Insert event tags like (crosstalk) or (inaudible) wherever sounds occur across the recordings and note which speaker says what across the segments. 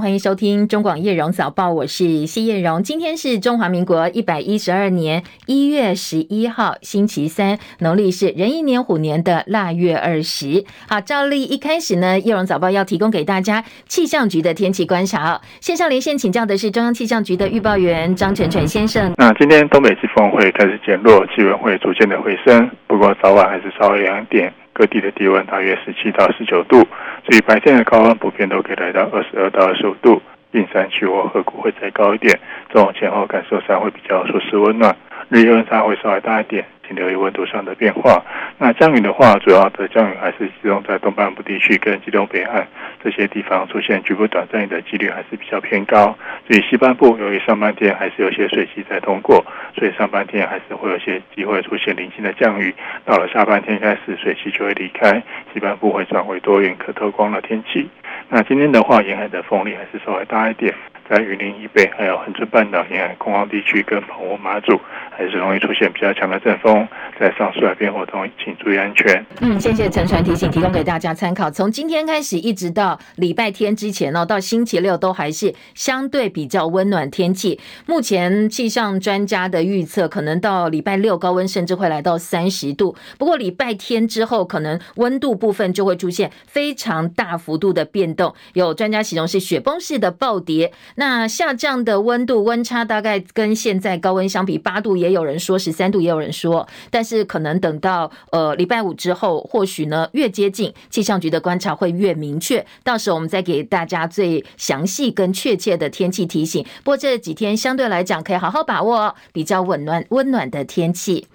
Speaker 1: 欢迎收听中广叶荣早报，我是谢叶荣。今天是中华民国一百一十二年一月十一号，星期三，农历是壬寅年虎年的腊月二十。好，照例一开始呢，叶荣早报要提供给大家气象局的天气观察。线上连线请教的是中央气象局的预报员张全全先生。
Speaker 2: 那今天东北季风会开始减弱，气温会逐渐的回升，不过早晚还是稍微凉点。各地的低温大约十七到十九度，所以白天的高温普遍都可以来到二十二到二十五度，近山区或河谷会再高一点。这种前后感受上会比较舒适温暖，日夜温差会稍微大一点。请留意温度上的变化。那降雨的话，主要的降雨还是集中在东半部地区跟基隆北岸这些地方，出现局部短暂雨的几率还是比较偏高。所以西半部由于上半天还是有些水汽在通过，所以上半天还是会有些机会出现零星的降雨。到了下半天开始，水汽就会离开，西半部会转为多云可透光的天气。那今天的话，沿海的风力还是稍微大一点。在云林以北，还有恒春半岛沿海、空旷地区跟澎湖、马祖，还是容易出现比较强的阵风。在上述海边活动，请注意安全。
Speaker 1: 嗯，谢谢陈传提醒，提供给大家参考。从今天开始，一直到礼拜天之前哦，到星期六都还是相对比较温暖天气。目前气象专家的预测，可能到礼拜六高温甚至会来到三十度。不过礼拜天之后，可能温度部分就会出现非常大幅度的变动。有专家形容是雪崩式的暴跌。那下降的温度温差大概跟现在高温相比，八度也有人说，十三度也有人说，但是可能等到呃礼拜五之后，或许呢越接近气象局的观察会越明确，到时候我们再给大家最详细跟确切的天气提醒。不过这几天相对来讲可以好好把握比较温暖温暖的天气。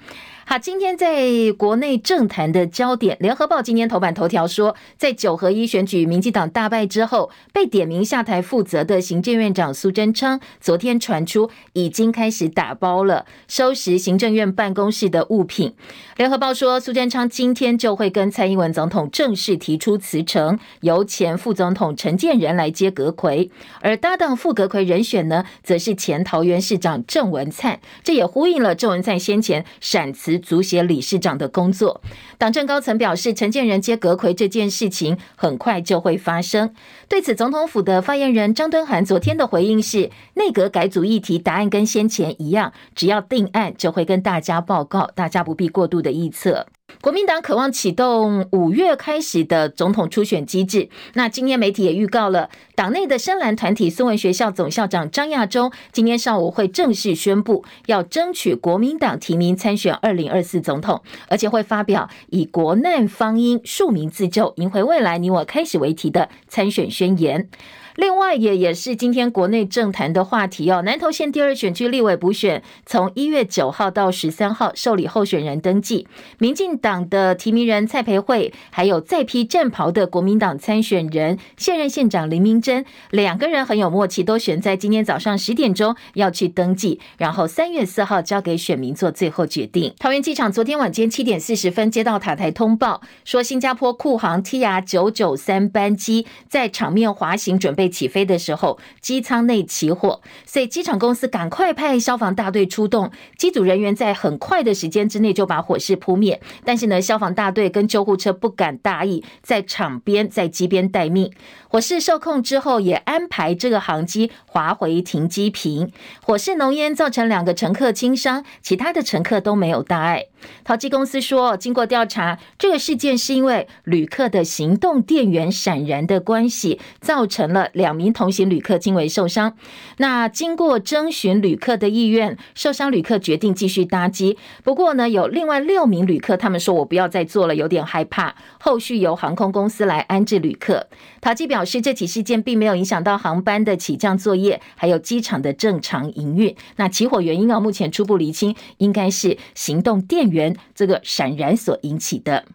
Speaker 1: 好，今天在国内政坛的焦点，联合报今天头版头条说，在九合一选举民进党大败之后，被点名下台负责的行政院长苏贞昌，昨天传出已经开始打包了，收拾行政院办公室的物品。联合报说，苏贞昌今天就会跟蔡英文总统正式提出辞呈，由前副总统陈建仁来接阁揆，而搭档副阁揆人选呢，则是前桃园市长郑文灿，这也呼应了郑文灿先前闪辞。足协理事长的工作，党政高层表示，陈建仁接阁魁这件事情很快就会发生。对此，总统府的发言人张敦涵昨天的回应是：内阁改组议题答案跟先前一样，只要定案就会跟大家报告，大家不必过度的臆测。国民党渴望启动五月开始的总统初选机制。那今天媒体也预告了，党内的深蓝团体孙文学校总校长张亚中今天上午会正式宣布，要争取国民党提名参选二零二四总统，而且会发表以国难方英、庶民自救、赢回未来、你我开始为题的参选宣言。另外，也也是今天国内政坛的话题哦。南投县第二选区立委补选，从一月九号到十三号受理候选人登记。民进党的提名人蔡培慧，还有再披战袍的国民党参选人现任县长林明珍，两个人很有默契，都选在今天早上十点钟要去登记，然后三月四号交给选民做最后决定。桃园机场昨天晚间七点四十分接到塔台通报，说新加坡库航 TR 九九三班机在场面滑行准备。起飞的时候，机舱内起火，所以机场公司赶快派消防大队出动，机组人员在很快的时间之内就把火势扑灭。但是呢，消防大队跟救护车不敢大意，在场边在机边待命。火势受控之后，也安排这个航机滑回停机坪。火势浓烟造成两个乘客轻伤，其他的乘客都没有大碍。桃机公司说，经过调查，这个事件是因为旅客的行动电源闪燃的关系，造成了两名同行旅客轻微受伤。那经过征询旅客的意愿，受伤旅客决定继续搭机。不过呢，有另外六名旅客，他们说我不要再做了，有点害怕。后续由航空公司来安置旅客。桃机表示，这起事件并没有影响到航班的起降作业，还有机场的正常营运。那起火原因啊，目前初步厘清，应该是行动电。源这个闪燃所引起的。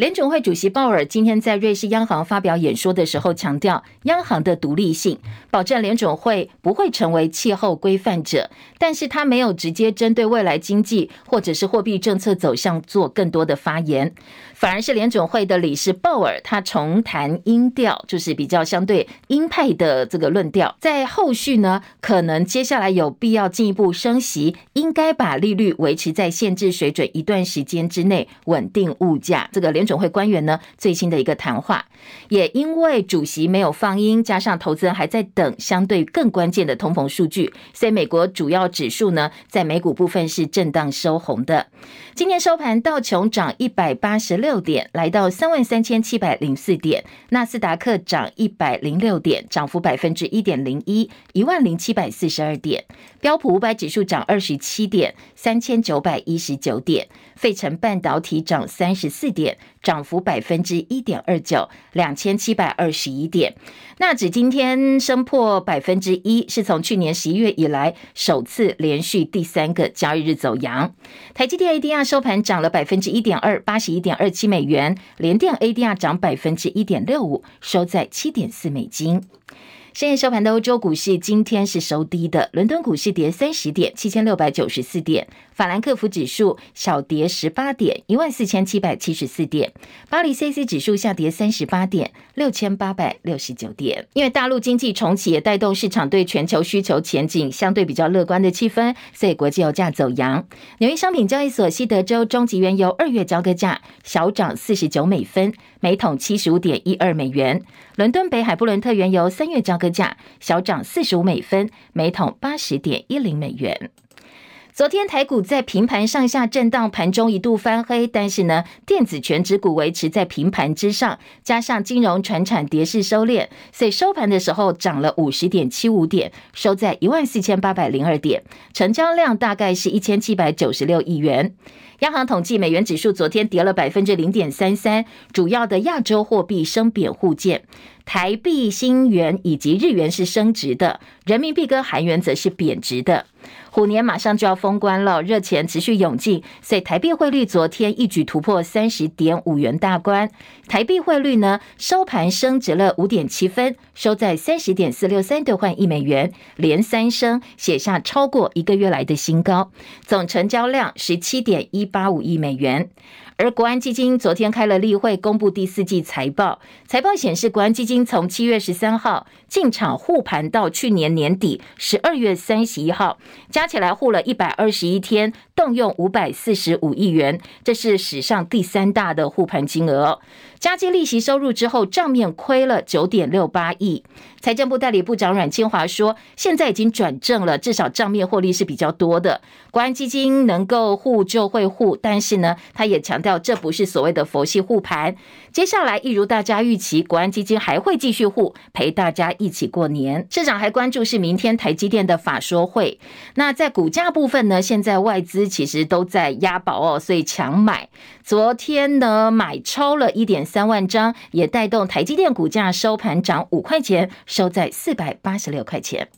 Speaker 1: 联准会主席鲍尔今天在瑞士央行发表演说的时候，强调央行的独立性，保证联准会不会成为气候规范者。但是他没有直接针对未来经济或者是货币政策走向做更多的发言。反而是联准会的理事鲍尔，他重谈音调，就是比较相对鹰派的这个论调。在后续呢，可能接下来有必要进一步升息，应该把利率维持在限制水准一段时间之内，稳定物价。这个联准会官员呢最新的一个谈话。也因为主席没有放音，加上投资人还在等相对更关键的通膨数据，所以美国主要指数呢在美股部分是震荡收红的。今天收盘，道琼涨一百八十六点，来到三万三千七百零四点；纳斯达克涨一百零六点，涨幅百分之一点零一，一万零七百四十二点；标普五百指数涨二十七点，三千九百一十九点；费城半导体涨三十四点，涨幅百分之一点二九，两千七百二十一点。纳指今天升破百分之一，是从去年十一月以来首次连续第三个交易日走阳。台积电 ADR 收盘涨了百分之一点二，八十一点二七美元。联电 ADR 涨百分之一点六五，收在七点四美金。深夜收盘的欧洲股市今天是收低的，伦敦股市跌三十点，七千六百九十四点；法兰克福指数小跌十八点，一万四千七百七十四点；巴黎 c c 指数下跌三十八点，六千八百六十九点。因为大陆经济重启也带动市场对全球需求前景相对比较乐观的气氛，所以国际油价走扬。纽约商品交易所西德州中级原油二月交割价小涨四十九美分，每桶七十五点一二美元。伦敦北海布伦特原油三月交割价小涨四十五美分，每桶八十点一零美元。昨天台股在平盘上下震荡，盘中一度翻黑，但是呢，电子权值股维持在平盘之上，加上金融船产跌势收敛，所以收盘的时候涨了五十点七五点，收在一万四千八百零二点，成交量大概是一千七百九十六亿元。央行统计，美元指数昨天跌了百分之零点三三，主要的亚洲货币升贬互见，台币、新元以及日元是升值的，人民币跟韩元则是贬值的。虎年马上就要封关了，热钱持续涌进，所以台币汇率昨天一举突破三十点五元大关。台币汇率呢，收盘升值了五点七分，收在三十点四六三兑换一美元，连三升，写下超过一个月来的新高。总成交量十七点一八五亿美元。而国安基金昨天开了例会，公布第四季财报。财报显示，国安基金从七月十三号进场护盘到去年年底十二月三十一号，加起来护了一百二十一天，动用五百四十五亿元，这是史上第三大的护盘金额。加计利息收入之后，账面亏了九点六八亿。财政部代理部长阮清华说：“现在已经转正了，至少账面获利是比较多的。国安基金能够护就会护，但是呢，他也强调这不是所谓的佛系护盘。接下来，一如大家预期，国安基金还会继续护，陪大家一起过年。市长还关注是明天台积电的法说会。那在股价部分呢？现在外资其实都在押宝哦，所以强买。昨天呢，买超了一点。”三万张也带动台积电股价收盘涨五块钱，收在四百八十六块钱。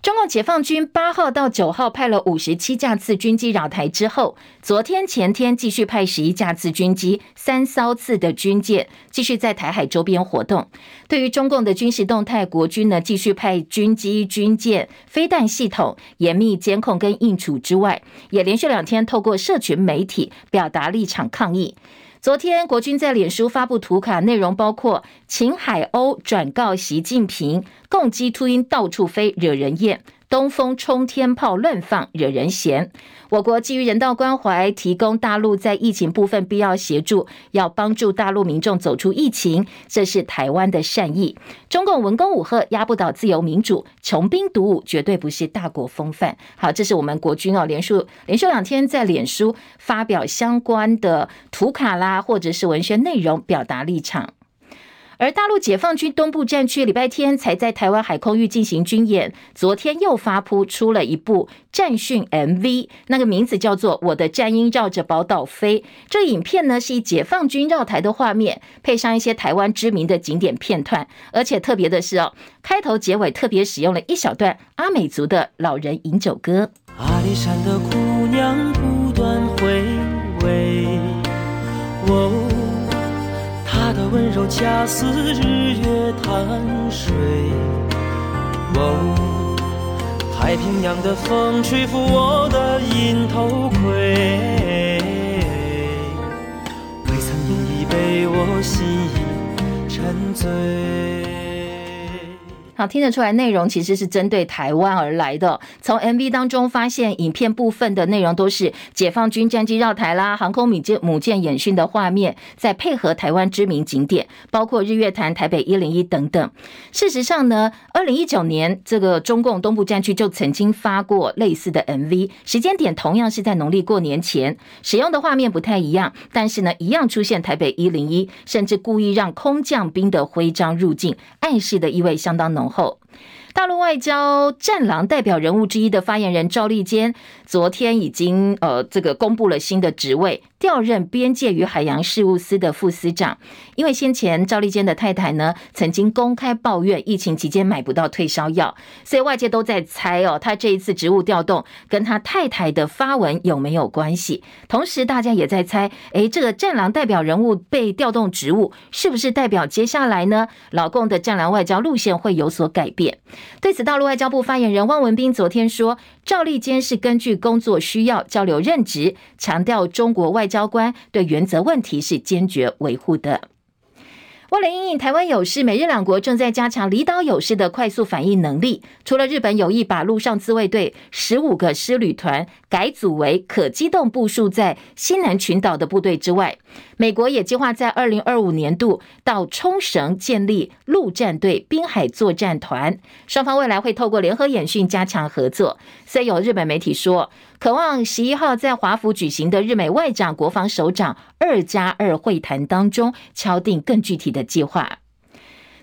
Speaker 1: 中共解放军八号到九号派了五十七架次军机扰台之后，昨天前天继续派十一架次军机、三艘次的军舰继续在台海周边活动。对于中共的军事动态，国军呢继续派军机、军舰、飞弹系统严密监控跟应处之外，也连续两天透过社群媒体表达立场抗议。昨天，国军在脸书发布图卡，内容包括请海鸥转告习近平，共机秃鹰到处飞，惹人厌。东风冲天炮乱放，惹人嫌。我国基于人道关怀，提供大陆在疫情部分必要协助，要帮助大陆民众走出疫情，这是台湾的善意。中共文攻武吓，压不倒自由民主，穷兵黩武，绝对不是大国风范。好，这是我们国军哦，连续连续两天在脸书发表相关的图卡啦，或者是文宣内容，表达立场。而大陆解放军东部战区礼拜天才在台湾海空域进行军演，昨天又发布出了一部战训 MV，那个名字叫做《我的战鹰绕着宝岛飞》。这影片呢是以解放军绕台的画面，配上一些台湾知名的景点片段，而且特别的是哦，开头结尾特别使用了一小段阿美族的老人饮酒歌。阿里山的姑娘不断回味，哦温柔恰似日月潭水，哦，太平洋的风吹拂我的银头盔，未曾饮一杯我心已沉醉。好，听得出来内容其实是针对台湾而来的。从 MV 当中发现，影片部分的内容都是解放军战机绕台啦、航空母舰母舰演训的画面，再配合台湾知名景点，包括日月潭、台北一零一等等。事实上呢，二零一九年这个中共东部战区就曾经发过类似的 MV，时间点同样是在农历过年前，使用的画面不太一样，但是呢，一样出现台北一零一，甚至故意让空降兵的徽章入镜，暗示的意味相当浓。后，大陆外交战狼代表人物之一的发言人赵立坚，昨天已经呃这个公布了新的职位。调任边界与海洋事务司的副司长，因为先前赵立坚的太太呢曾经公开抱怨疫情期间买不到退烧药，所以外界都在猜哦，他这一次职务调动跟他太太的发文有没有关系？同时，大家也在猜，诶，这个战狼代表人物被调动职务，是不是代表接下来呢，老共的战狼外交路线会有所改变？对此，大陆外交部发言人汪文斌昨天说，赵立坚是根据工作需要交流任职，强调中国外。交官对原则问题是坚决维护的。为了应应台湾有事，美日两国正在加强离岛有事的快速反应能力。除了日本有意把陆上自卫队十五个师旅团改组为可机动部署在西南群岛的部队之外，美国也计划在二零二五年度到冲绳建立陆战队滨海作战团。双方未来会透过联合演训加强合作。虽有日本媒体说，渴望十一号在华府举行的日美外长、国防首长二加二会谈当中敲定更具体的计划。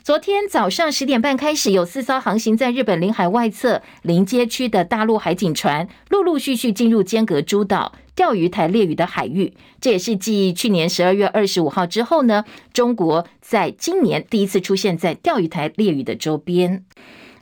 Speaker 1: 昨天早上十点半开始，有四艘航行在日本领海外侧临街区的大陆海警船，陆陆续续进入尖阁诸岛、钓鱼台列屿的海域。这也是继去年十二月二十五号之后呢，中国在今年第一次出现在钓鱼台列屿的周边。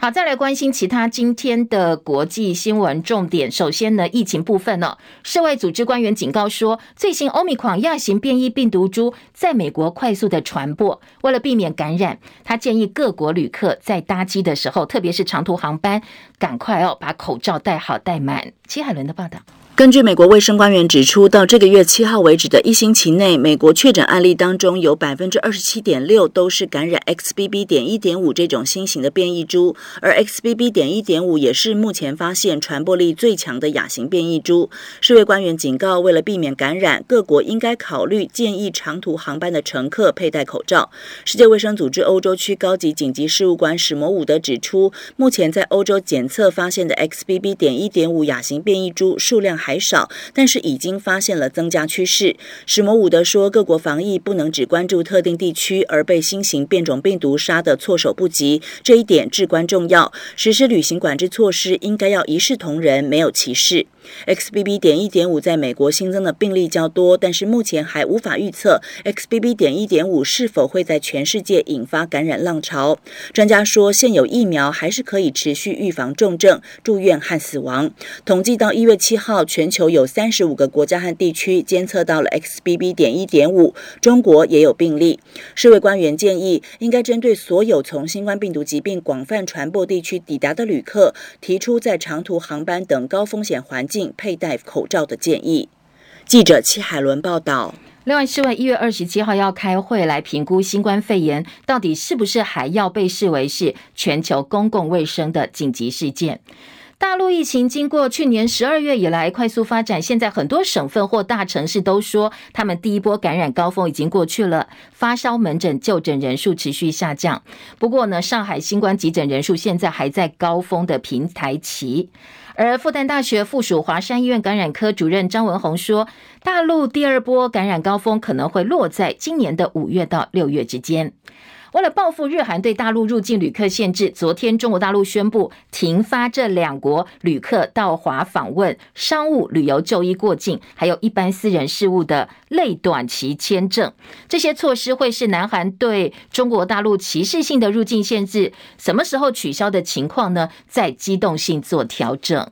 Speaker 1: 好，再来关心其他今天的国际新闻重点。首先呢，疫情部分呢，世卫组织官员警告说，最新欧米狂亚型变异病毒株在美国快速的传播。为了避免感染，他建议各国旅客在搭机的时候，特别是长途航班，赶快哦把口罩戴好戴满。齐海伦的报道。
Speaker 3: 根据美国卫生官员指出，到这个月七号为止的一星期内，美国确诊案例当中有百分之二十七点六都是感染 XBB. 点一点五这种新型的变异株，而 XBB. 点一点五也是目前发现传播力最强的亚型变异株。世卫官员警告，为了避免感染，各国应该考虑建议长途航班的乘客佩戴口罩。世界卫生组织欧洲区高级紧急事务官史摩伍德指出，目前在欧洲检测发现的 XBB. 点一点五亚型变异株数量还少，但是已经发现了增加趋势。史摩伍德说，各国防疫不能只关注特定地区，而被新型变种病毒杀得措手不及，这一点至关重要。实施旅行管制措施应该要一视同仁，没有歧视。XBB. 点一点五在美国新增的病例较多，但是目前还无法预测 XBB. 点一点五是否会在全世界引发感染浪潮。专家说，现有疫苗还是可以持续预防重症、住院和死亡。统计到一月七号，全球有三十五个国家和地区监测到了 XBB. 点一点五，中国也有病例。世卫官员建议，应该针对所有从新冠病毒疾病广泛传播地区抵达的旅客，提出在长途航班等高风险环境佩戴口罩的建议。记者戚海伦报道。
Speaker 1: 另外，世卫一月二十七号要开会来评估新冠肺炎到底是不是还要被视为是全球公共卫生的紧急事件。大陆疫情经过去年十二月以来快速发展，现在很多省份或大城市都说，他们第一波感染高峰已经过去了，发烧门诊就诊人数持续下降。不过呢，上海新冠急诊人数现在还在高峰的平台期。而复旦大学附属华山医院感染科主任张文宏说，大陆第二波感染高峰可能会落在今年的五月到六月之间。为了报复日韩对大陆入境旅客限制，昨天中国大陆宣布停发这两国旅客到华访问、商务旅游、就医过境，还有一般私人事务的类短期签证。这些措施会是南韩对中国大陆歧视性的入境限制，什么时候取消的情况呢？再机动性做调整。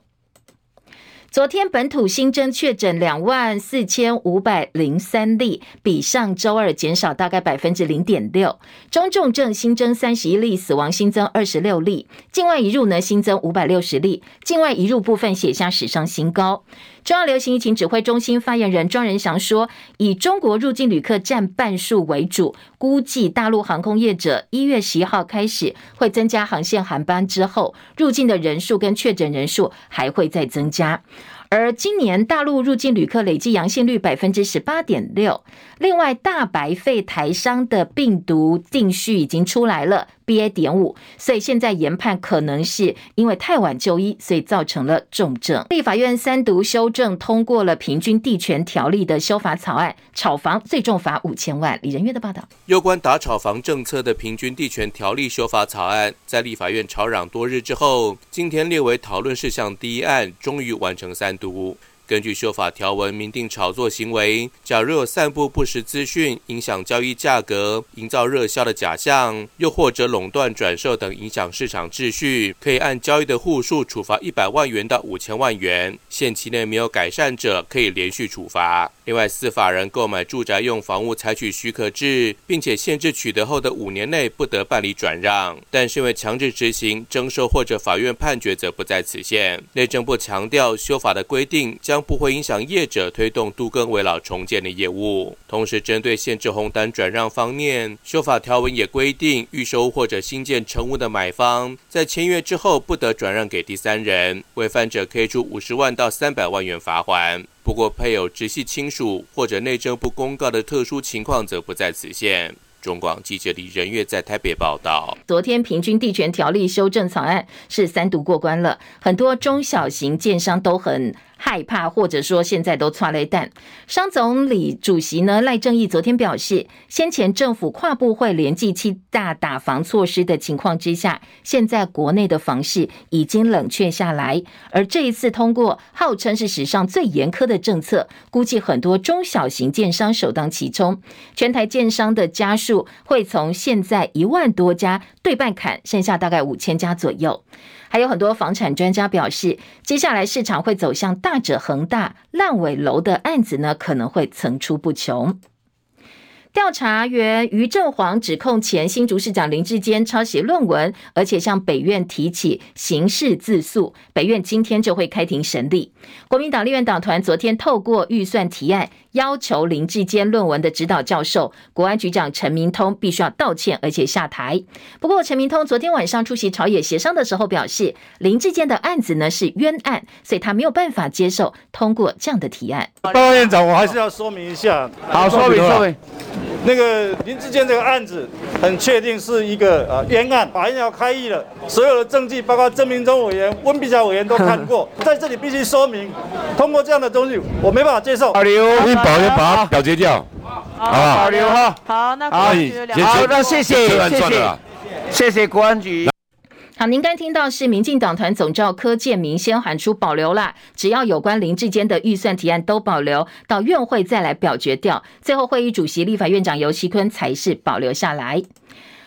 Speaker 1: 昨天本土新增确诊两万四千五百零三例，比上周二减少大概百分之零点六。中重症新增三十一例，死亡新增二十六例。境外移入呢新增五百六十例，境外移入部分写下史上新高。中央流行疫情指挥中心发言人庄仁祥说，以中国入境旅客占半数为主，估计大陆航空业者一月十一号开始会增加航线航班之后，入境的人数跟确诊人数还会再增加。而今年大陆入境旅客累计阳性率百分之十八点六。另外，大白肺台商的病毒定序已经出来了，BA. 点五，所以现在研判可能是因为太晚就医，所以造成了重症。立法院三读修正通过了平均地权条例的修法草案，炒房最重罚五千万。李仁月的报道，
Speaker 4: 有关打炒房政策的平均地权条例修法草案，在立法院吵嚷多日之后，今天列为讨论事项第一案，终于完成三读。根据修法条文，明定炒作行为，假如有散布不实资讯、影响交易价格、营造热销的假象，又或者垄断转售等影响市场秩序，可以按交易的户数处罚一百万元到五千万元。限期内没有改善者，可以连续处罚。另外，司法人购买住宅用房屋采取许可制，并且限制取得后的五年内不得办理转让。但是因为强制执行、征收或者法院判决，则不在此限。内政部强调，修法的规定将不会影响业者推动都更为老重建的业务。同时，针对限制红单转让方面，修法条文也规定，预售或者新建成屋的买方，在签约之后不得转让给第三人，违反者可以处五十万到三百万元罚锾。不过，配有直系亲属或者内政部公告的特殊情况，则不在此限。中广记者李仁月在台北报道。
Speaker 1: 昨天平均地权条例修正草案是三读过关了，很多中小型建商都很害怕，或者说现在都剉咧等。商总理主席呢赖正鎰昨天表示，先前政府跨部会联计七大打防措施的情况之下，现在国内的房市已经冷却下来。而这一次通过号称是史上最严苛的政策，估计很多中小型建商首当其冲，全台建商的家数会从现在一万多家对半砍，剩下大概五千家左右。还有很多房产专家表示，接下来市场会走向大者恒大、烂尾楼的案子呢，可能会层出不穷。调查员于正煌指控前新竹市长林志坚抄袭论文，而且向北院提起刑事自诉。北院今天就会开庭审理。国民党立院党团昨天透过预算提案，要求林志坚论文的指导教授国安局长陈明通必须要道歉，而且下台。不过，陈明通昨天晚上出席朝野协商的时候表示，林志坚的案子呢是冤案，所以他没有办法接受通过这样的提案。
Speaker 5: 报告院长，我还是要说明一下。
Speaker 6: 好，说明说明。
Speaker 5: 那个林志坚这个案子，很确定是一个呃冤案，法院要开议了，所有的证据，包括郑明忠委员、温碧霞委员都看过，(laughs) 在这里必须说明，通过这样的东西，我没办法接受。
Speaker 6: 保保留保留表决掉，好，保留哈。
Speaker 7: 好，那好，
Speaker 6: 那谢谢，谢谢，谢谢国安局。
Speaker 1: 好，您刚听到是民进党团总召柯建铭先喊出保留啦，只要有关林志坚的预算提案都保留，到院会再来表决掉。最后会议主席立法院长游锡坤才是保留下来。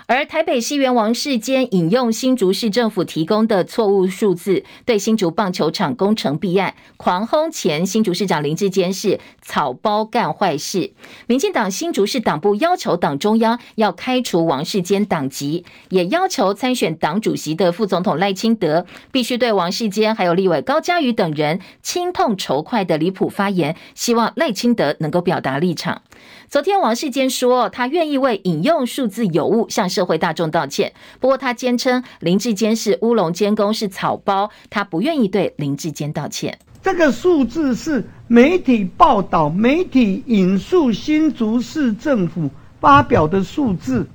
Speaker 1: 而台北市议员王世坚引用新竹市政府提供的错误数字，对新竹棒球场工程弊案狂轰前新竹市长林智坚是草包干坏事。民进党新竹市党部要求党中央要开除王世坚党籍，也要求参选党主席的副总统赖清德必须对王世坚还有立委高嘉瑜等人亲痛仇快的离谱发言，希望赖清德能够表达立场。昨天王世坚说，他愿意为引用数字有误向社会大众道歉。不过他坚称林志坚是乌龙监工，是草包，他不愿意对林志坚道歉。
Speaker 8: 这个数字是媒体报道、媒体引述新竹市政府发表的数字，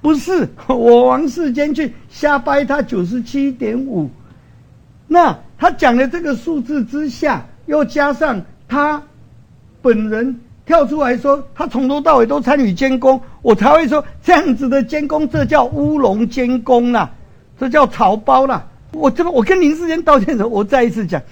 Speaker 8: 不是 (laughs) 我王世坚去瞎掰他九十七点五。那他讲的这个数字之下，又加上他本人。跳出来说，他从头到尾都参与监工，我才会说这样子的监工，这叫乌龙监工啦，这叫草包啦。我这个，我跟林智坚道歉的时候，我再一次讲，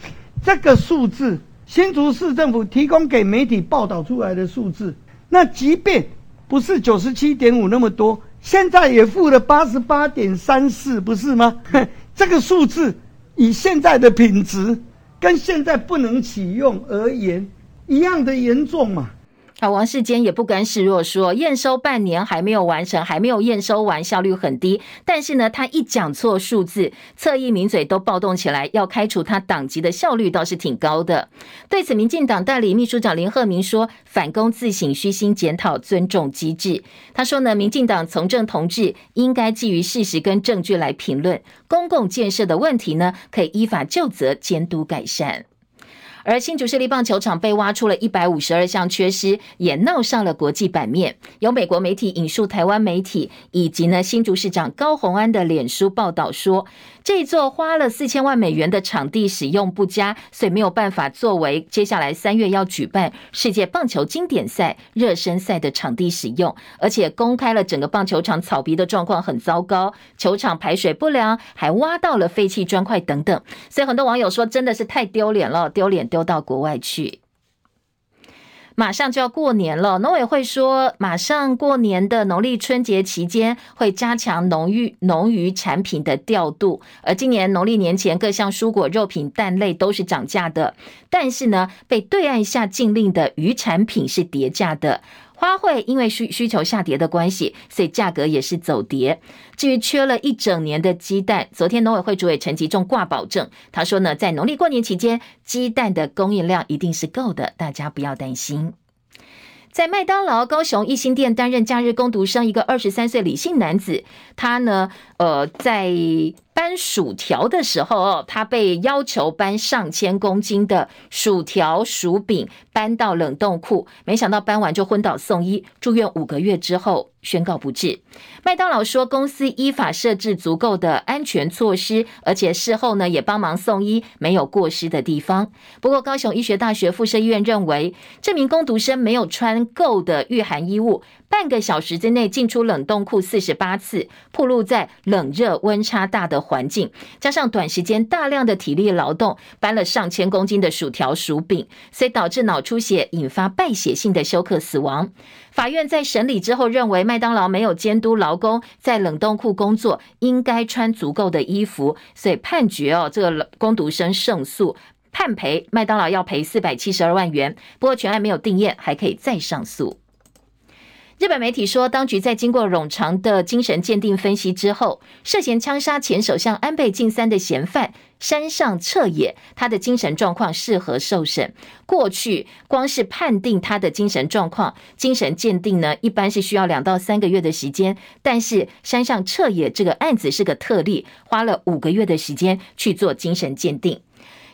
Speaker 8: 这个数字，新竹市政府提供给媒体报道出来的数字，那即便不是九十七点五那么多，现在也负了八十八点三四，不是吗？(laughs) 这个数字以现在的品质跟现在不能启用而言，一样的严重嘛。
Speaker 1: 好，王世坚也不甘示弱，说验收半年还没有完成，还没有验收完，效率很低。但是呢，他一讲错数字，侧翼名嘴都暴动起来，要开除他党籍的效率倒是挺高的。对此，民进党代理秘书长林鹤明说：“反躬自省，虚心检讨，尊重机制。”他说呢，民进党从政同志应该基于事实跟证据来评论公共建设的问题呢，可以依法就责，监督改善。而新竹市立棒球场被挖出了一百五十二项缺失，也闹上了国际版面。有美国媒体引述台湾媒体以及呢新竹市长高红安的脸书报道说，这座花了四千万美元的场地使用不佳，所以没有办法作为接下来三月要举办世界棒球经典赛热身赛的场地使用，而且公开了整个棒球场草皮的状况很糟糕，球场排水不良，还挖到了废弃砖块等等。所以很多网友说，真的是太丢脸了，丢脸丢到国外去。马上就要过年了，农委会说，马上过年的农历春节期间会加强农渔农渔产品的调度。而今年农历年前，各项蔬果、肉品、蛋类都是涨价的，但是呢，被对岸下禁令的鱼产品是叠价的。花卉因为需需求下跌的关系，所以价格也是走跌。至于缺了一整年的鸡蛋，昨天农委会主委陈吉仲挂保证，他说呢，在农历过年期间，鸡蛋的供应量一定是够的，大家不要担心。在麦当劳高雄一心店担任假日工读生，一个二十三岁李姓男子，他呢，呃，在搬薯条的时候，他被要求搬上千公斤的薯条、薯饼搬到冷冻库，没想到搬完就昏倒送医，住院五个月之后宣告不治。麦当劳说，公司依法设置足够的安全措施，而且事后呢也帮忙送医，没有过失的地方。不过，高雄医学大学附设医院认为，这名工读生没有穿够的御寒衣物。半个小时之内进出冷冻库四十八次，暴露在冷热温差大的环境，加上短时间大量的体力劳动，搬了上千公斤的薯条、薯饼，所以导致脑出血，引发败血性的休克死亡。法院在审理之后认为，麦当劳没有监督劳工在冷冻库工作，应该穿足够的衣服，所以判决哦，这个工读生胜诉，判赔麦当劳要赔四百七十二万元。不过全案没有定谳，还可以再上诉。日本媒体说，当局在经过冗长的精神鉴定分析之后，涉嫌枪杀前首相安倍晋三的嫌犯山上彻也，他的精神状况适合受审。过去光是判定他的精神状况，精神鉴定呢，一般是需要两到三个月的时间。但是山上彻也这个案子是个特例，花了五个月的时间去做精神鉴定。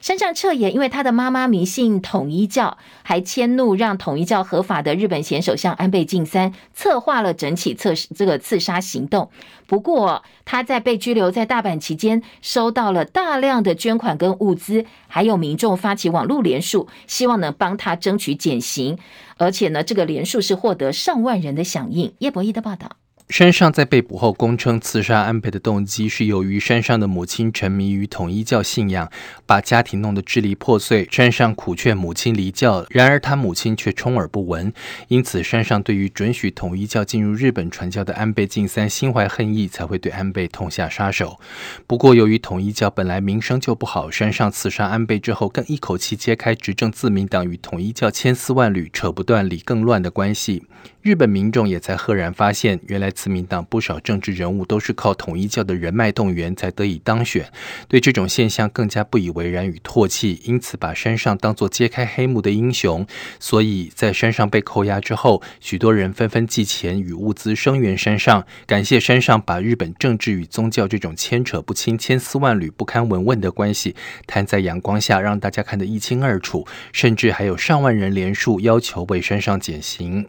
Speaker 1: 山上彻也因为他的妈妈迷信统一教，还迁怒让统一教合法的日本前首相安倍晋三策划了整起刺这个刺杀行动。不过他在被拘留在大阪期间，收到了大量的捐款跟物资，还有民众发起网络连署，希望能帮他争取减刑。而且呢，这个连署是获得上万人的响应。叶博弈的报道。
Speaker 7: 山上在被捕后供称刺杀安倍的动机是由于山上的母亲沉迷于统一教信仰，把家庭弄得支离破碎。山上苦劝母亲离教，然而他母亲却充耳不闻。因此，山上对于准许统一教进入日本传教的安倍晋三心怀恨意，才会对安倍痛下杀手。不过，由于统一教本来名声就不好，山上刺杀安倍之后，更一口气揭开执政自民党与统一教千丝万缕、扯不断、理更乱的关系。日本民众也才赫然发现，原来自民党不少政治人物都是靠统一教的人脉动员才得以当选，对这种现象更加不以为然与唾弃，因此把山上当作揭开黑幕的英雄。所以在山上被扣押之后，许多人纷纷寄钱与物资声援山上，感谢山上把日本政治与宗教这种牵扯不清、千丝万缕、不堪闻问的关系摊在阳光下，让大家看得一清二楚。甚至还有上万人连署要求为山上减刑。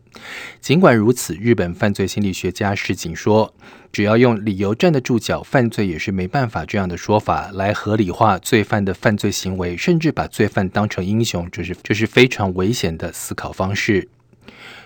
Speaker 7: 尽管如此，日本犯罪心理学家石井说：“只要用理由站得住脚，犯罪也是没办法这样的说法来合理化罪犯的犯罪行为，甚至把罪犯当成英雄，这是这是非常危险的思考方式。”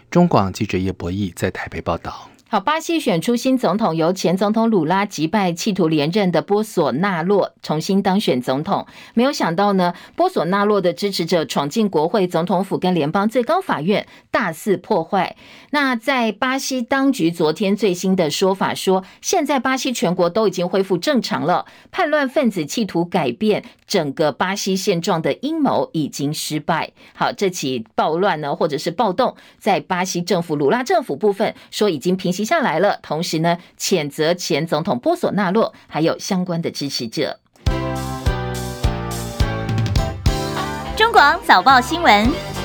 Speaker 7: 中广记者叶博弈在台北报道。
Speaker 1: 好，巴西选出新总统，由前总统鲁拉击败，企图连任的波索纳洛重新当选总统。没有想到呢，波索纳洛的支持者闯进国会、总统府跟联邦最高法院，大肆破坏。那在巴西当局昨天最新的说法说，现在巴西全国都已经恢复正常了，叛乱分子企图改变整个巴西现状的阴谋已经失败。好，这起暴乱呢，或者是暴动，在巴西政府鲁拉政府部分说已经平提下来了，同时呢，谴责前总统波索纳洛还有相关的支持者。
Speaker 9: 中广早报新
Speaker 1: 闻。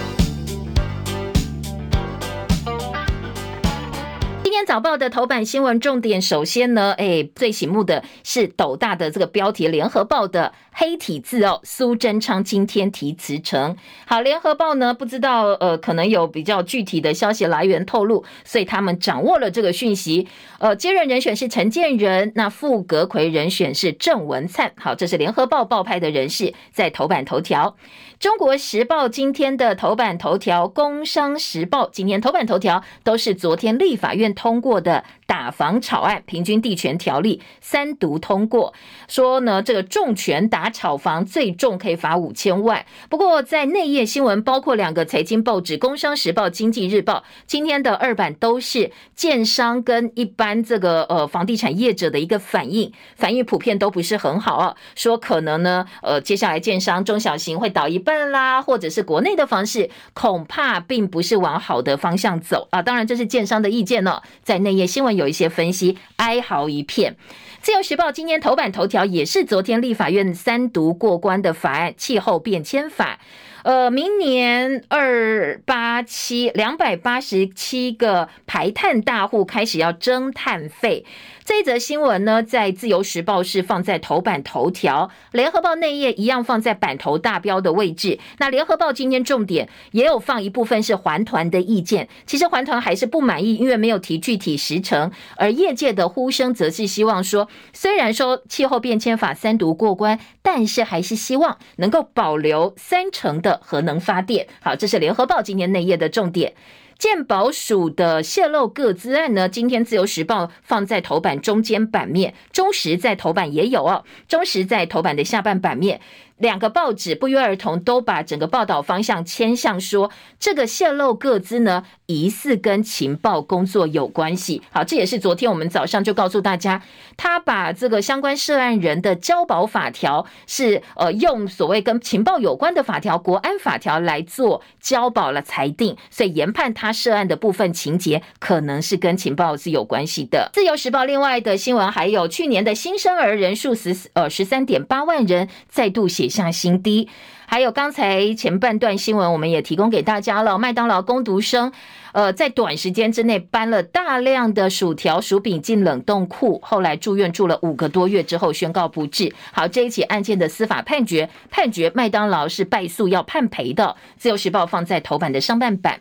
Speaker 1: 早报的头版新闻重点，首先呢，哎，最醒目的是斗大的这个标题，《联合报》的黑体字哦，苏贞昌今天提辞呈。好，《联合报》呢，不知道呃，可能有比较具体的消息来源透露，所以他们掌握了这个讯息。呃，接任人选是陈建仁，那副阁揆人选是郑文灿。好，这是《联合报》报拍的人士在头版头条。中国时报今天的头版头条，工商时报今天头版头条都是昨天立法院通过的打房炒案平均地权条例三读通过，说呢这个重拳打炒房最重可以罚五千万。不过在内页新闻，包括两个财经报纸《工商时报》《经济日报》今天的二版都是建商跟一般这个呃房地产业者的一个反应，反应普遍都不是很好啊，说可能呢呃接下来建商中小型会倒一半。啦，或者是国内的房市，恐怕并不是往好的方向走啊。当然，这是建商的意见呢。在内页新闻有有一些分析，哀嚎一片。自由时报今天头版头条也是昨天立法院三读过关的法案——气候变迁法。呃，明年二八七两百八十七个排碳大户开始要征碳费。这一则新闻呢，在自由时报是放在头版头条，联合报内页一样放在版头大标的位置。那联合报今天重点也有放一部分是环团的意见，其实环团还是不满意，因为没有提具体时程。而业界的呼声则是希望说，虽然说气候变迁法三读过关，但是还是希望能够保留三成的核能发电。好，这是联合报今天内页的重点。鉴宝署的泄露各资案呢，今天自由时报放在头版中间版面，中时在头版也有哦，中时在头版的下半版面。两个报纸不约而同都把整个报道方向牵向说，这个泄露各资呢，疑似跟情报工作有关系。好，这也是昨天我们早上就告诉大家，他把这个相关涉案人的交保法条是呃用所谓跟情报有关的法条，国安法条来做交保了裁定，所以研判他涉案的部分情节可能是跟情报是有关系的。自由时报另外的新闻还有去年的新生儿人数十呃十三点八万人再度写下新低，还有刚才前半段新闻，我们也提供给大家了。麦当劳工读生，呃，在短时间之内搬了大量的薯条、薯饼进冷冻库，后来住院住了五个多月之后宣告不治。好，这一起案件的司法判决，判决麦当劳是败诉要判赔的。自由时报放在头版的上半版。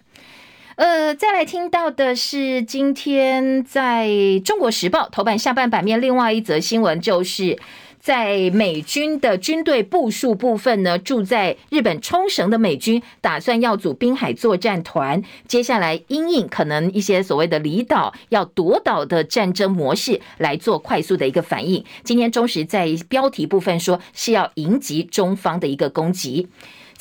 Speaker 1: 呃，再来听到的是今天在中国时报头版下半版面另外一则新闻，就是。在美军的军队部署部分呢，住在日本冲绳的美军打算要组滨海作战团，接下来因应可能一些所谓的离岛要夺岛的战争模式来做快速的一个反应。今天中时在标题部分说是要迎击中方的一个攻击。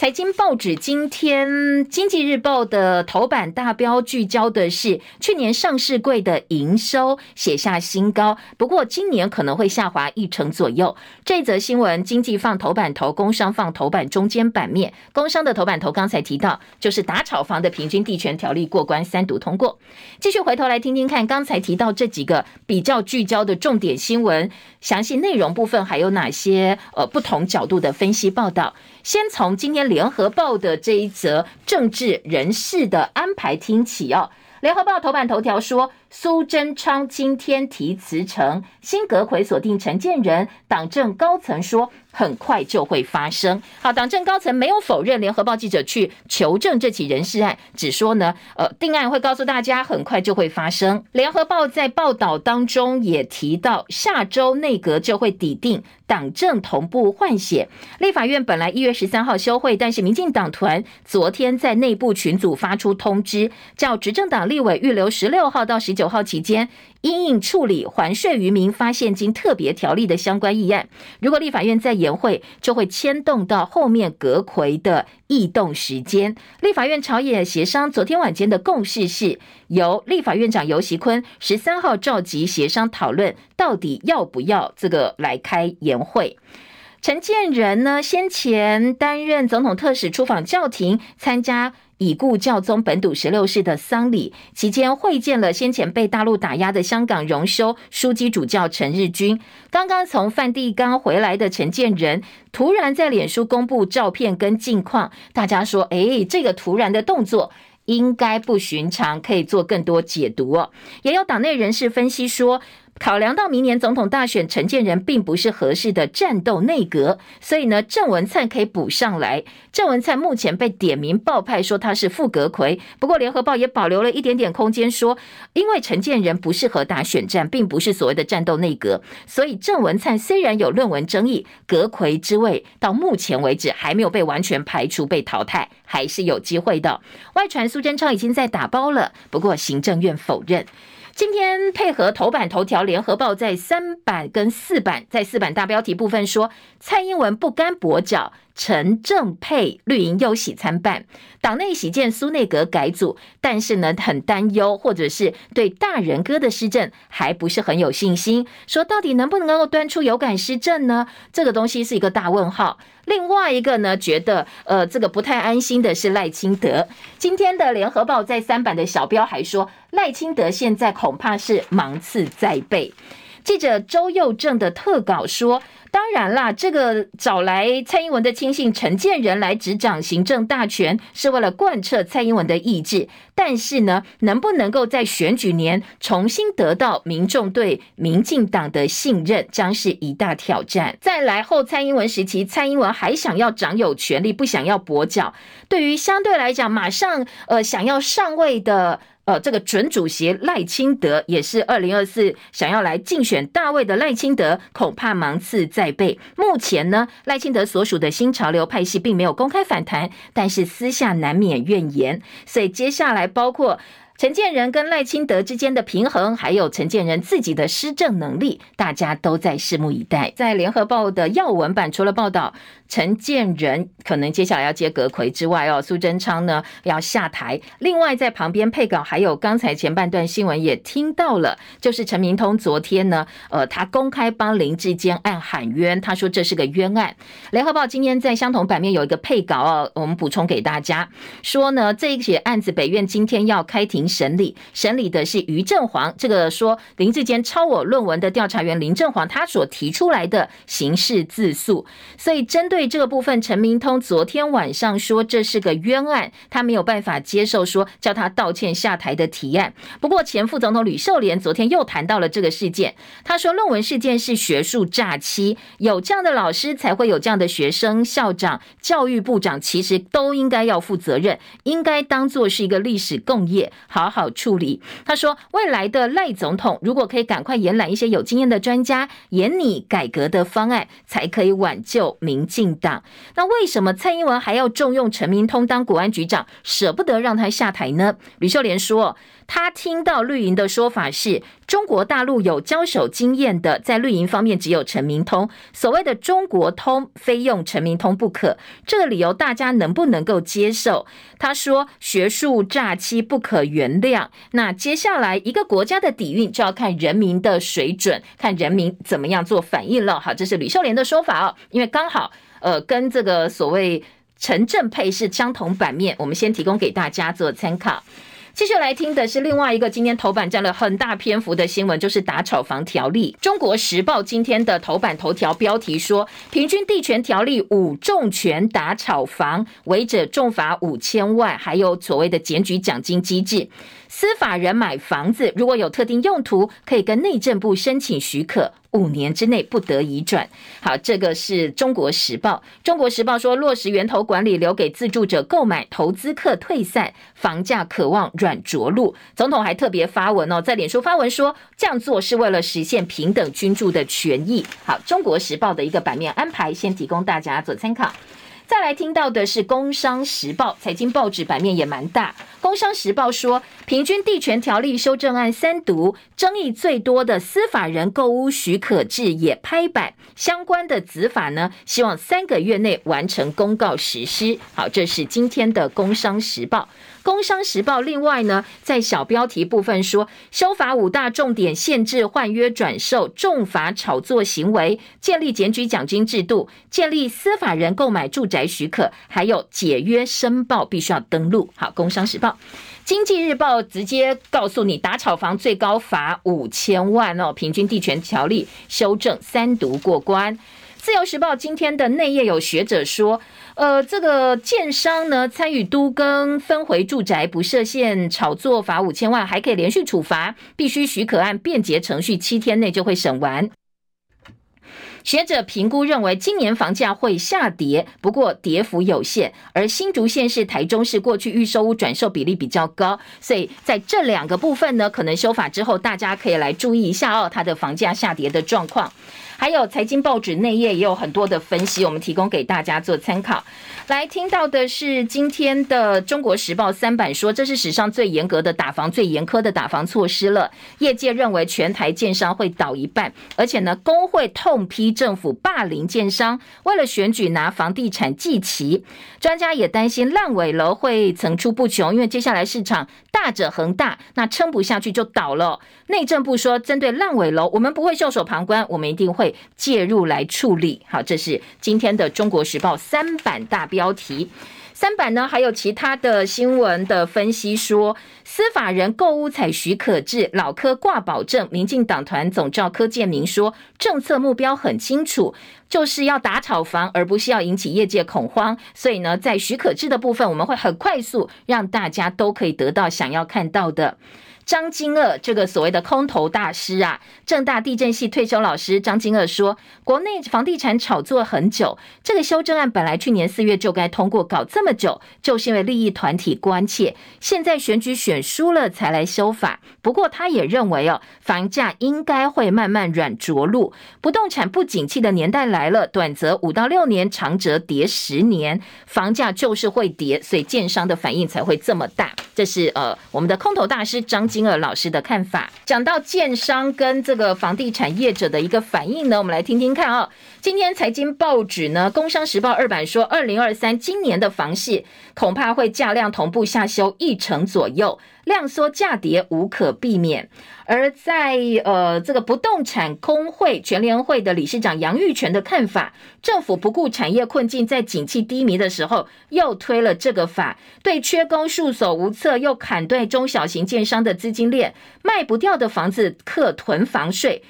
Speaker 1: 财经报纸今天《经济日报》的头版大标聚焦的是去年上市柜的营收写下新高，不过今年可能会下滑一成左右。这则新闻，经济放头版头，工商放头版中间版面。工商的头版头刚才提到，就是打炒房的平均地权条例过关三读通过。继续回头来听听看，刚才提到这几个比较聚焦的重点新闻，详细内容部分还有哪些呃不同角度的分析报道？先从今天联合报的这一则政治人事的安排听起哦。联合报头版头条说，苏贞昌今天提辞呈，新阁揆锁定陈建仁，党政高层说很快就会发生。好，党政高层没有否认联合报记者去求证这起人事案，只说呢，呃，定案会告诉大家很快就会发生。联合报在报道当中也提到，下周内阁就会抵定党政同步换血。立法院本来一月十三号休会，但是民进党团昨天在内部群组发出通知，叫执政党立委预留十六号到十九。号期间，因应处理还税于民发现金特别条例的相关议案，如果立法院再延会，就会牵动到后面阁揆的异动时间。立法院朝野协商昨天晚间的共识是，由立法院长游锡坤十三号召集协商讨论，到底要不要这个来开延会。陈建仁呢，先前担任总统特使出访教廷，参加已故教宗本笃十六世的丧礼，期间会见了先前被大陆打压的香港荣休枢机主教陈日君。刚刚从梵蒂冈回来的陈建仁，突然在脸书公布照片跟近况，大家说，诶，这个突然的动作应该不寻常，可以做更多解读哦。也有党内人士分析说，考量到明年总统大选，陈建仁并不是合适的战斗内阁，所以呢，郑文灿可以补上来。郑文灿目前被点名报派说他是副阁揆，不过联合报也保留了一点点空间，说因为陈建仁不适合打选战，并不是所谓的战斗内阁，所以郑文灿虽然有论文争议，阁揆之位到目前为止还没有被完全排除被淘汰，还是有机会的。外传苏贞昌已经在打包了，不过行政院否认。今天配合头版头条，联合报在三版跟四版，在四版大标题部分说，蔡英文不甘跛脚，陈郑配绿营忧喜参半，党内喜见苏内阁改组，但是呢很担忧，或者是对大人哥的施政还不是很有信心，说到底能不能够端出有感施政呢？这个东西是一个大问号。另外一个呢，觉得呃这个不太安心的是赖清德。今天的联合报在三版的小标还说，赖清德现在恐怕是芒刺在背。记者周佑正的特稿说。当然啦，这个找来蔡英文的亲信陈建仁来执掌行政大权，是为了贯彻蔡英文的意志。但是呢，能不能够在选举年重新得到民众对民进党的信任，将是一大挑战。再来后蔡英文时期，蔡英文还想要掌有权力，不想要跛脚。对于相对来讲，马上呃想要上位的。呃，这个准主席赖清德也是二零二四想要来竞选大位的赖清德，恐怕芒刺在背。目前呢，赖清德所属的新潮流派系并没有公开反弹，但是私下难免怨言。所以接下来包括陈建仁跟赖清德之间的平衡，还有陈建仁自己的施政能力，大家都在拭目以待。在联合报的要闻版，除了报道。陈建仁可能接下来要接阁魁之外哦，苏贞昌呢要下台。另外在旁边配稿，还有刚才前半段新闻也听到了，就是陈明通昨天呢，呃，他公开帮林志坚案喊冤，他说这是个冤案。联合报今天在相同版面有一个配稿哦，我们补充给大家说呢，这一起案子北院今天要开庭审理，审理的是于正煌，这个说林志坚抄我论文的调查员林正煌他所提出来的刑事自诉，所以针对。这个部分，陈明通昨天晚上说这是个冤案，他没有办法接受说叫他道歉下台的提案。不过前副总统吕秀莲昨天又谈到了这个事件，他说论文事件是学术诈欺，有这样的老师才会有这样的学生，校长、教育部长其实都应该要负责任，应该当作是一个历史共业，好好好处理。他说未来的赖总统如果可以赶快延揽一些有经验的专家，研拟改革的方案，才可以挽救民进党，那为什么蔡英文还要重用陈明通当国安局长，舍不得让他下台呢？吕秀莲说，他听到绿营的说法是，中国大陆有交手经验的，在绿营方面只有陈明通。所谓的中国通，非用陈明通不可。这个理由大家能不能够接受？他说，学术诈欺不可原谅。那接下来一个国家的底蕴就要看人民的水准，看人民怎么样做反应了。好，这是吕秀莲的说法哦，因为刚好。呃，跟这个所谓陈正配是相同版面，我们先提供给大家做参考。继续来听的是另外一个今天头版占了很大篇幅的新闻，就是打炒房条例。中国时报今天的头版头条标题说，平均地权条例五重拳打炒房，违者重罚五千万，还有所谓的检举奖金机制。司法人买房子，如果有特定用途，可以跟内政部申请许可，五年之内不得移转。好，这个是中国时报。中国时报说，落实源头管理，留给自住者购买，投资客退散，房价渴望软着陆。总统还特别发文哦，在脸书发文说，这样做是为了实现平等均住的权益。好，中国时报的一个版面安排，先提供大家做参考。再来听到的是《工商时报》财经报纸版面也蛮大，《工商时报》说，平均地权条例修正案三读，争议最多的司法人购屋许可制也拍板，相关的子法呢，希望三个月内完成公告实施。好，这是今天的《工商时报》。工商时报另外呢，在小标题部分说，修法五大重点限制换约转售、重罚炒作行为，建立检举奖金制度，建立司法人购买住宅许可，还有解约申报必须要登录。好，工商时报、经济日报直接告诉你，打炒房最高罚五千万哦，平均地权条例修正三读过关。自由时报今天的内页有学者说，呃，这个建商呢参与都更分回住宅不设限炒作罚五千万，还可以连续处罚，必须许可案便捷程序七天内就会审完。学者评估认为，今年房价会下跌，不过跌幅有限。而新竹县市、台中市过去预售屋转售比例比较高，所以在这两个部分呢，可能修法之后，大家可以来注意一下哦，它的房价下跌的状况。还有财经报纸内页也有很多的分析，我们提供给大家做参考。来听到的是今天的《中国时报》三版说，这是史上最严格的打房、最严苛的打房措施了。业界认为全台建商会倒一半，而且呢，工会痛批政府霸凌建商，为了选举拿房地产祭旗。专家也担心烂尾楼会层出不穷，因为接下来市场大者恒大，那撑不下去就倒了。内政部说，针对烂尾楼，我们不会袖手旁观，我们一定会。(laughs) 介入来处理，好，这是今天的《中国时报》三版大标题。三版呢，还有其他的新闻的分析说，司法人购物采许可制，老柯挂保证。民进党团总召柯建铭说，政策目标很清楚，就是要打炒房，而不是要引起业界恐慌。所以呢，在许可制的部分，我们会很快速让大家都可以得到想要看到的。张金鶚这个所谓的空头大师啊，正大地震系退休老师张金鶚说，国内房地产炒作很久，这个修正案本来去年四月就该通过，搞这么久，就是因为利益团体关切，现在选举选输了才来修法。不过他也认为哦，房价应该会慢慢软着陆，不动产不景气的年代来了，短则五到六年，长则跌十年，房价就是会跌，所以建商的反应才会这么大。这是呃我们的空头大师张金。金儿老师的看法，讲到建商跟这个房地产业者的一个反应呢，我们来听听看啊、今天财经报纸呢，《工商时报》二版说，二零二三今年的房市恐怕会价量同步下修一成左右。量缩价跌无可避免，而在呃这个不动产公会全联会的理事长杨玉泉的看法，政府不顾产业困境，在景气低迷的时候又推了这个法，对缺工束手无策，又砍断中小型建商的资金链，卖不掉的房子克囤房税，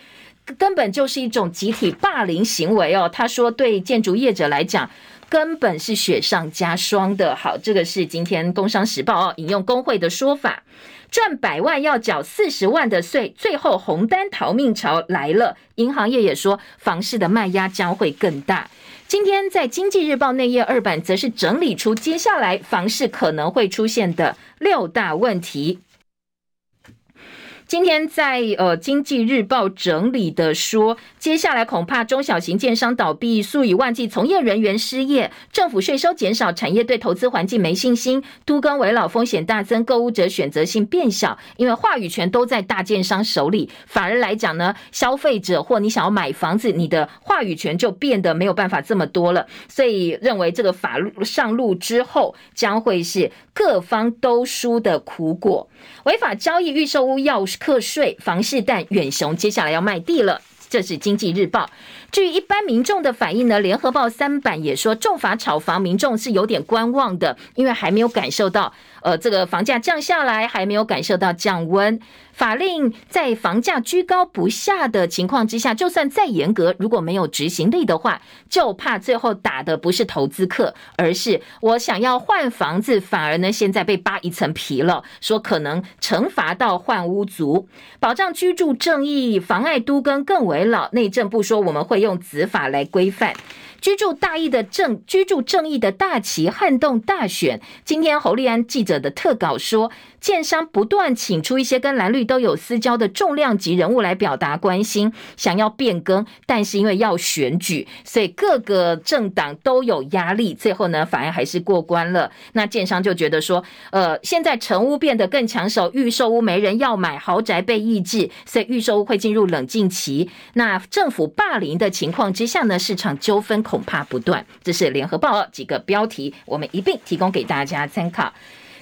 Speaker 1: 根本就是一种集体霸凌行为哦。他说，对建筑业者来讲。根本是雪上加霜的。好，这个是今天《工商时报》哦，引用工会的说法，赚百万要缴四十万的税，最后红单逃命潮来了。银行业也说，房市的卖压将会更大。今天在《经济日报》内页二版，则是整理出接下来房市可能会出现的六大问题。今天在呃《经济日报》整理的说，接下来恐怕中小型建商倒闭，数以万计从业人员失业，政府税收减少，产业对投资环境没信心，都更危老风险大增，购物者选择性变小，因为话语权都在大建商手里。反而来讲呢，消费者或你想要买房子，你的话语权就变得没有办法这么多了。所以认为这个法律上路之后，将会是各方都输的苦果。违法交易预售屋要课税，房市但远雄接下来要卖地了。这是经济日报。至于一般民众的反应呢？联合报三版也说，重罚炒房，民众是有点观望的，因为还没有感受到，呃，这个房价降下来，还没有感受到降温。法令在房价居高不下的情况之下，就算再严格，如果没有执行力的话，就怕最后打的不是投资客，而是我想要换房子，反而呢现在被扒一层皮了，说可能惩罚到换屋族，保障居住正义，妨碍都更更为老。内政部说我们会用子法来规范。居住大义的正居住正义的大旗撼动大选。今天侯立安记者的特稿说，建商不断请出一些跟蓝绿都有私交的重量级人物来表达关心，想要变更，但是因为要选举，所以各个政党都有压力，最后呢，法案还是过关了。那建商就觉得说，呃，现在成屋变得更抢手，预售屋没人要买，豪宅被抑制，所以预售屋会进入冷静期。那政府霸凌的情况之下呢，市场纠纷恐怕不断。这是联合报几个标题，我们一并提供给大家参考。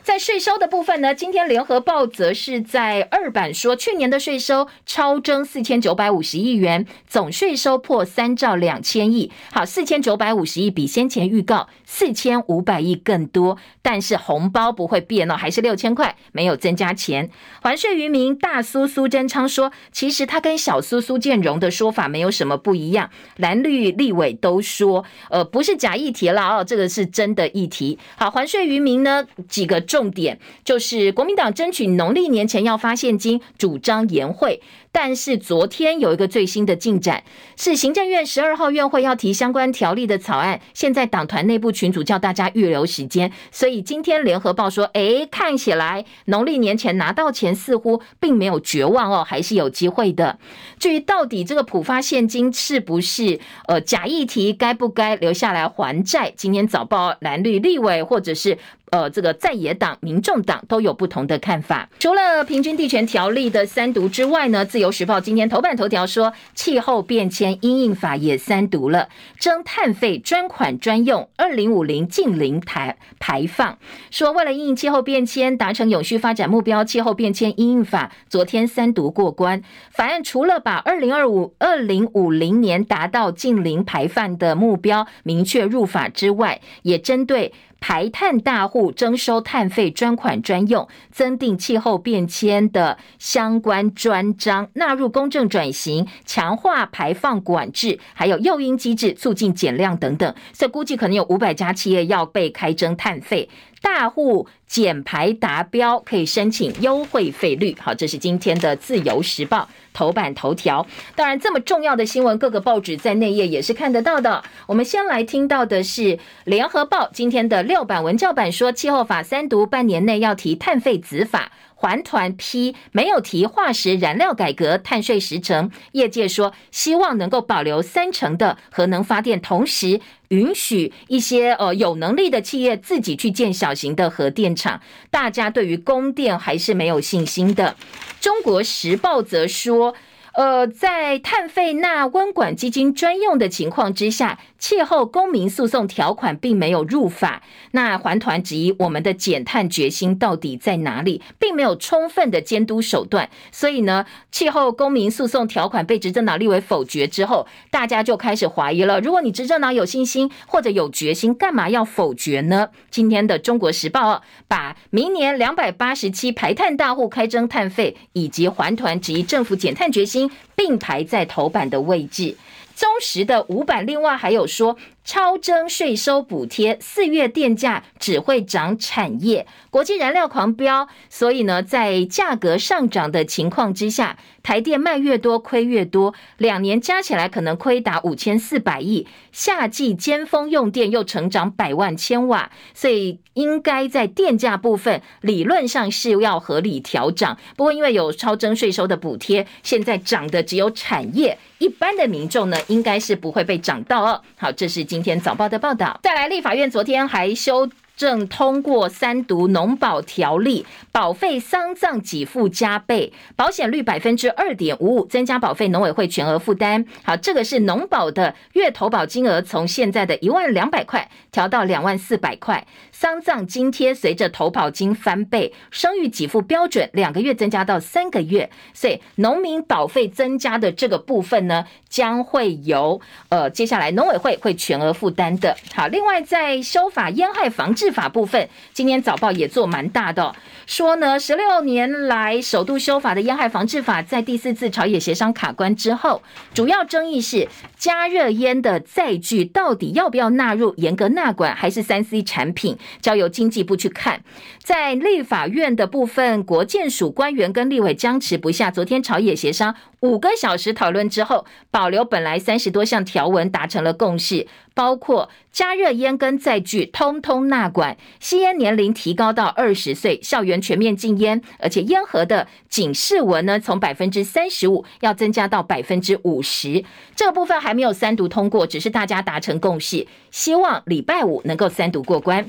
Speaker 1: 在税收的部分呢，今天联合报则是在二版说，去年的税收超征四千九百五十亿元，总税收破三兆两千亿。好，四千九百五十亿比先前预告四千五百亿更多，但是红包不会变哦，还是六千块，没有增加钱。还税于民大苏苏贞昌说，其实他跟小苏苏建荣的说法没有什么不一样。蓝绿立委都说，呃，不是假议题了哦，这个是真的议题。好，还税于民呢，几个重。重点就是国民党争取农历年前要发现金，主张延会。但是昨天有一个最新的进展，是行政院十二号院会要提相关条例的草案，现在党团内部群组叫大家预留时间，所以今天联合报说，哎，看起来农历年前拿到钱似乎并没有绝望哦，还是有机会的。至于到底这个普发现金是不是呃假议题，该不该留下来还债？今天早报蓝绿立委或者是。呃，这个在野党、民众党都有不同的看法。除了平均地权条例的三读之外呢，《自由时报》今天头版头条说，气候变迁因应法也三读了，征碳费专款专用，二零五零净零排排放。说为了因应气候变迁，达成永续发展目标，气候变迁因应法昨天三读过关。法案除了把二零二五、二零五零年达到净零排放的目标明确入法之外，也针对。排碳大户征收碳费专款专用，增订气候变迁的相关专章，纳入公正转型，强化排放管制，还有诱因机制，促进减量等等。所以估计可能有五百家企业要被开征碳费。大户减排达标可以申请优惠费率。好，这是今天的《自由时报》头版头条。当然，这么重要的新闻，各个报纸在内页也是看得到的。我们先来听到的是《联合报》今天的六版文教版说，气候法三读半年内要提碳费子法。环团批没有提化石燃料改革，碳税十成。业界说希望能够保留三成的核能发电，同时允许一些呃有能力的企业自己去建小型的核电厂。大家对于供电还是没有信心的。中国时报则说。呃，在碳费纳温管基金专用的情况之下，气候公民诉讼条款并没有入法。那环团质疑我们的减碳决心到底在哪里，并没有充分的监督手段。所以呢，气候公民诉讼条款被执政党立委否决之后，大家就开始怀疑了。如果你执政党有信心或者有决心，干嘛要否决呢？今天的中国时报把明年两百八十七排碳大户开征碳费，以及环团质疑政府减碳决心。并排在头版的位置，中时的五版，另外还有说。超征税收补贴，四月电价只会涨产业。国际燃料狂飙，所以呢，在价格上涨的情况之下，台电卖越多亏越多，两年加起来可能亏达五千四百亿。夏季尖峰用电又成长百万千瓦，所以应该在电价部分理论上是要合理调涨。不过因为有超征税收的补贴，现在涨的只有产业，一般的民众呢，应该是不会被涨到哦。好，这是今。天早报的报道，再来，立法院昨天还修正通过三读农保条例，保费丧葬给付加倍，保险率百分之二点五五，增加保费，农委会全额负担。好，这个是农保的月投保金额从现在的一万两百块调到两万四百块，丧葬津贴随着投保金翻倍，生育给付标准两个月增加到三个月，所以农民保费增加的这个部分呢，将会由呃接下来农委会会全额负担的。好，另外在修法烟害防治法部分，今天早报也做蛮大的，说呢，十六年来首度修法的烟害防治法，在第四次朝野协商卡关之后，主要争议是加热烟的载具到底要不要纳入严格纳管，还是三 C 产品，交由经济部去看。在立法院的部分，国建署官员跟立委僵持不下，昨天朝野协商五个小时讨论之后，保留本来三十多项条文达成了共识。包括加热烟跟载具通通纳管，吸烟年龄提高到二十岁，校园全面禁烟，而且烟盒的警示文呢，从百分之三十五要增加到百分之五十。这个部分还没有三读通过，只是大家达成共识，希望礼拜五能够三读过关。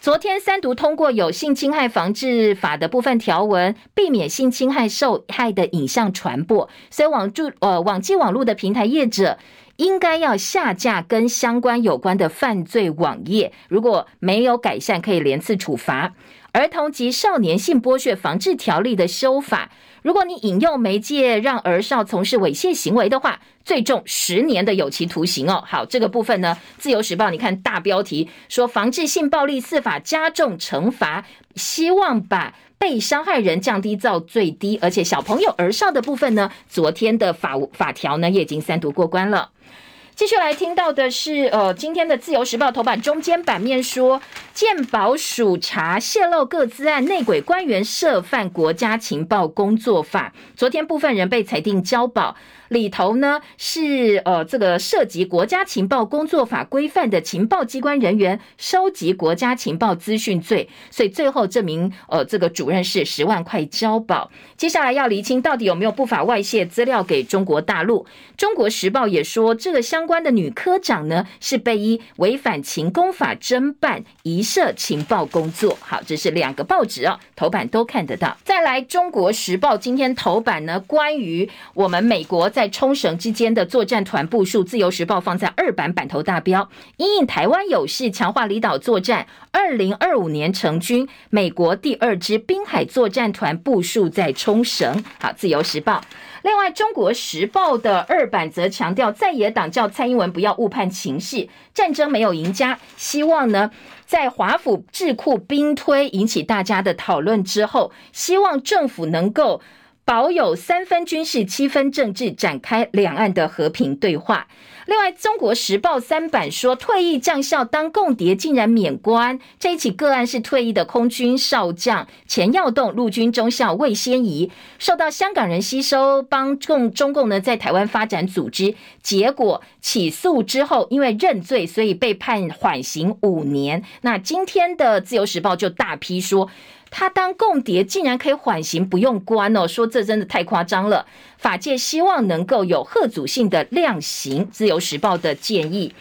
Speaker 1: 昨天三读通过有性侵害防治法的部分条文，避免性侵害受害的影像传播，所以网住呃网际网络的平台业者应该要下架跟相关有关的犯罪网页，如果没有改善，可以连次处罚。儿童及少年性剥削防治条例的修法，如果你引用媒介让儿少从事猥亵行为的话，最重十年的有期徒刑哦。好，这个部分呢，《自由时报》你看大标题说，防治性暴力司法加重惩罚，希望把被伤害人降低到最低，而且小朋友儿少的部分呢，昨天的法法条呢也已经三读过关了。继续来听到的是，呃，今天的《自由时报》头版中间版面说，健保署查泄露个资案内鬼官员涉犯国家情报工作法，昨天部分人被裁定交保。里头呢是呃这个涉及国家情报工作法规范的情报机关人员收集国家情报资讯罪，所以最后这名呃这个主任是十万块交保。接下来要厘清到底有没有不法外泄资料给中国大陆。中国时报也说，这个相关的女科长呢是被依违反情工法侦办，疑涉情报工作。好，这是两个报纸哦，头版都看得到。再来，中国时报今天头版呢，关于我们美国。在冲绳之间的作战团部署，自由时报放在二版版头大标，因应台湾有事，强化离岛作战。二零二五年成军，美国第二支滨海作战团部署在冲绳。好，自由时报。另外，中国时报的二版则强调，在野党叫蔡英文不要误判情势，战争没有赢家，希望呢在华府智库兵推引起大家的讨论之后，希望政府能够。保有三分军事、七分政治，展开两岸的和平对话。另外，《中国时报》三版说，退役将校当共谍竟然免官。这一起个案是退役的空军少将钱耀栋，陆军中校魏先仪，受到香港人吸收，帮共中共呢在台湾发展组织。结果起诉之后，因为认罪，所以被判缓刑五年。那今天的《自由时报》就大批说。他当共谍竟然可以缓刑不用关哦，说这真的太夸张了。法界希望能够有吓阻性的量刑，自由时报的建议。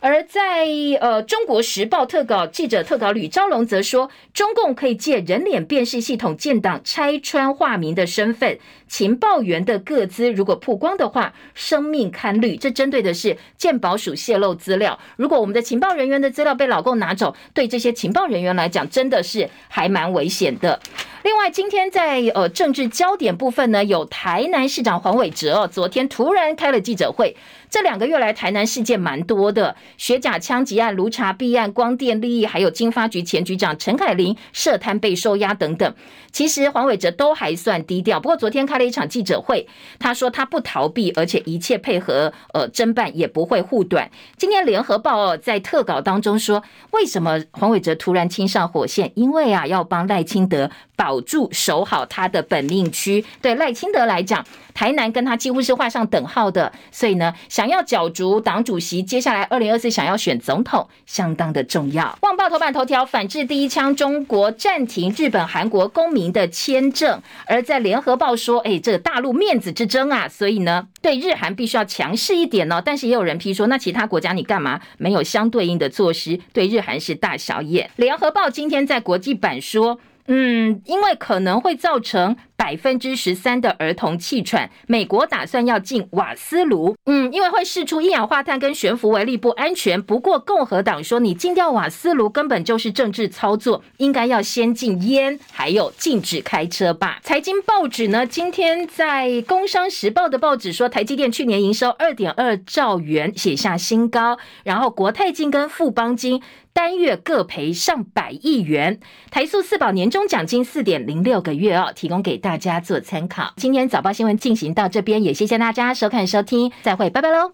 Speaker 1: 而在呃，《中国时报》特稿记者特稿吕昭龙则说，中共可以借人脸辨识系统建档拆穿化名的身份，情报员的个资如果曝光的话，生命堪虑。这针对的是健保署泄露资料。如果我们的情报人员的资料被老共拿走，对这些情报人员来讲，真的是还蛮危险的。另外，今天在呃政治焦点部分呢，有台南市长黄伟哲哦，昨天突然开了记者会。这两个月来，台南事件蛮多的，学甲枪击案、卢查弊案、光电利益，还有经发局前局长陈凯琳涉贪被收押等等。其实黄伟哲都还算低调，不过昨天开了一场记者会，他说他不逃避，而且一切配合呃侦办，也不会护短。今天联合报在特稿当中说，为什么黄伟哲突然亲上火线？因为啊，要帮赖清德保住守好他的本命区。对赖清德来讲，台南跟他几乎是画上等号的，所以呢。想要角逐党主席，接下来二零二四想要选总统，相当的重要。旺报头版头条：反制第一枪，中国暂停日本、韩国公民的签证。而在联合报说，哎，这个大陆面子之争啊，所以呢，对日韩必须要强势一点哦。但是也有人批说，那其他国家你干嘛没有相对应的措施？对日韩是大小眼。联合报今天在国际版说，嗯，因为可能会造成。百分之十三的儿童气喘，美国打算要禁瓦斯炉，嗯，因为会释出一氧化碳跟悬浮微粒不安全。不过共和党说，你禁掉瓦斯炉根本就是政治操作，应该要先禁烟，还有禁止开车吧。财经报纸呢，今天在《工商时报》的报纸说，台积电去年营收二点二兆元，写下新高，然后国泰金跟富邦金单月各赔上百亿元，台塑四宝年终奖金四点零六个月哦，提供给大。大家做参考。今天早报新闻进行到这边，也谢谢大家收看收听，再会，拜拜喽。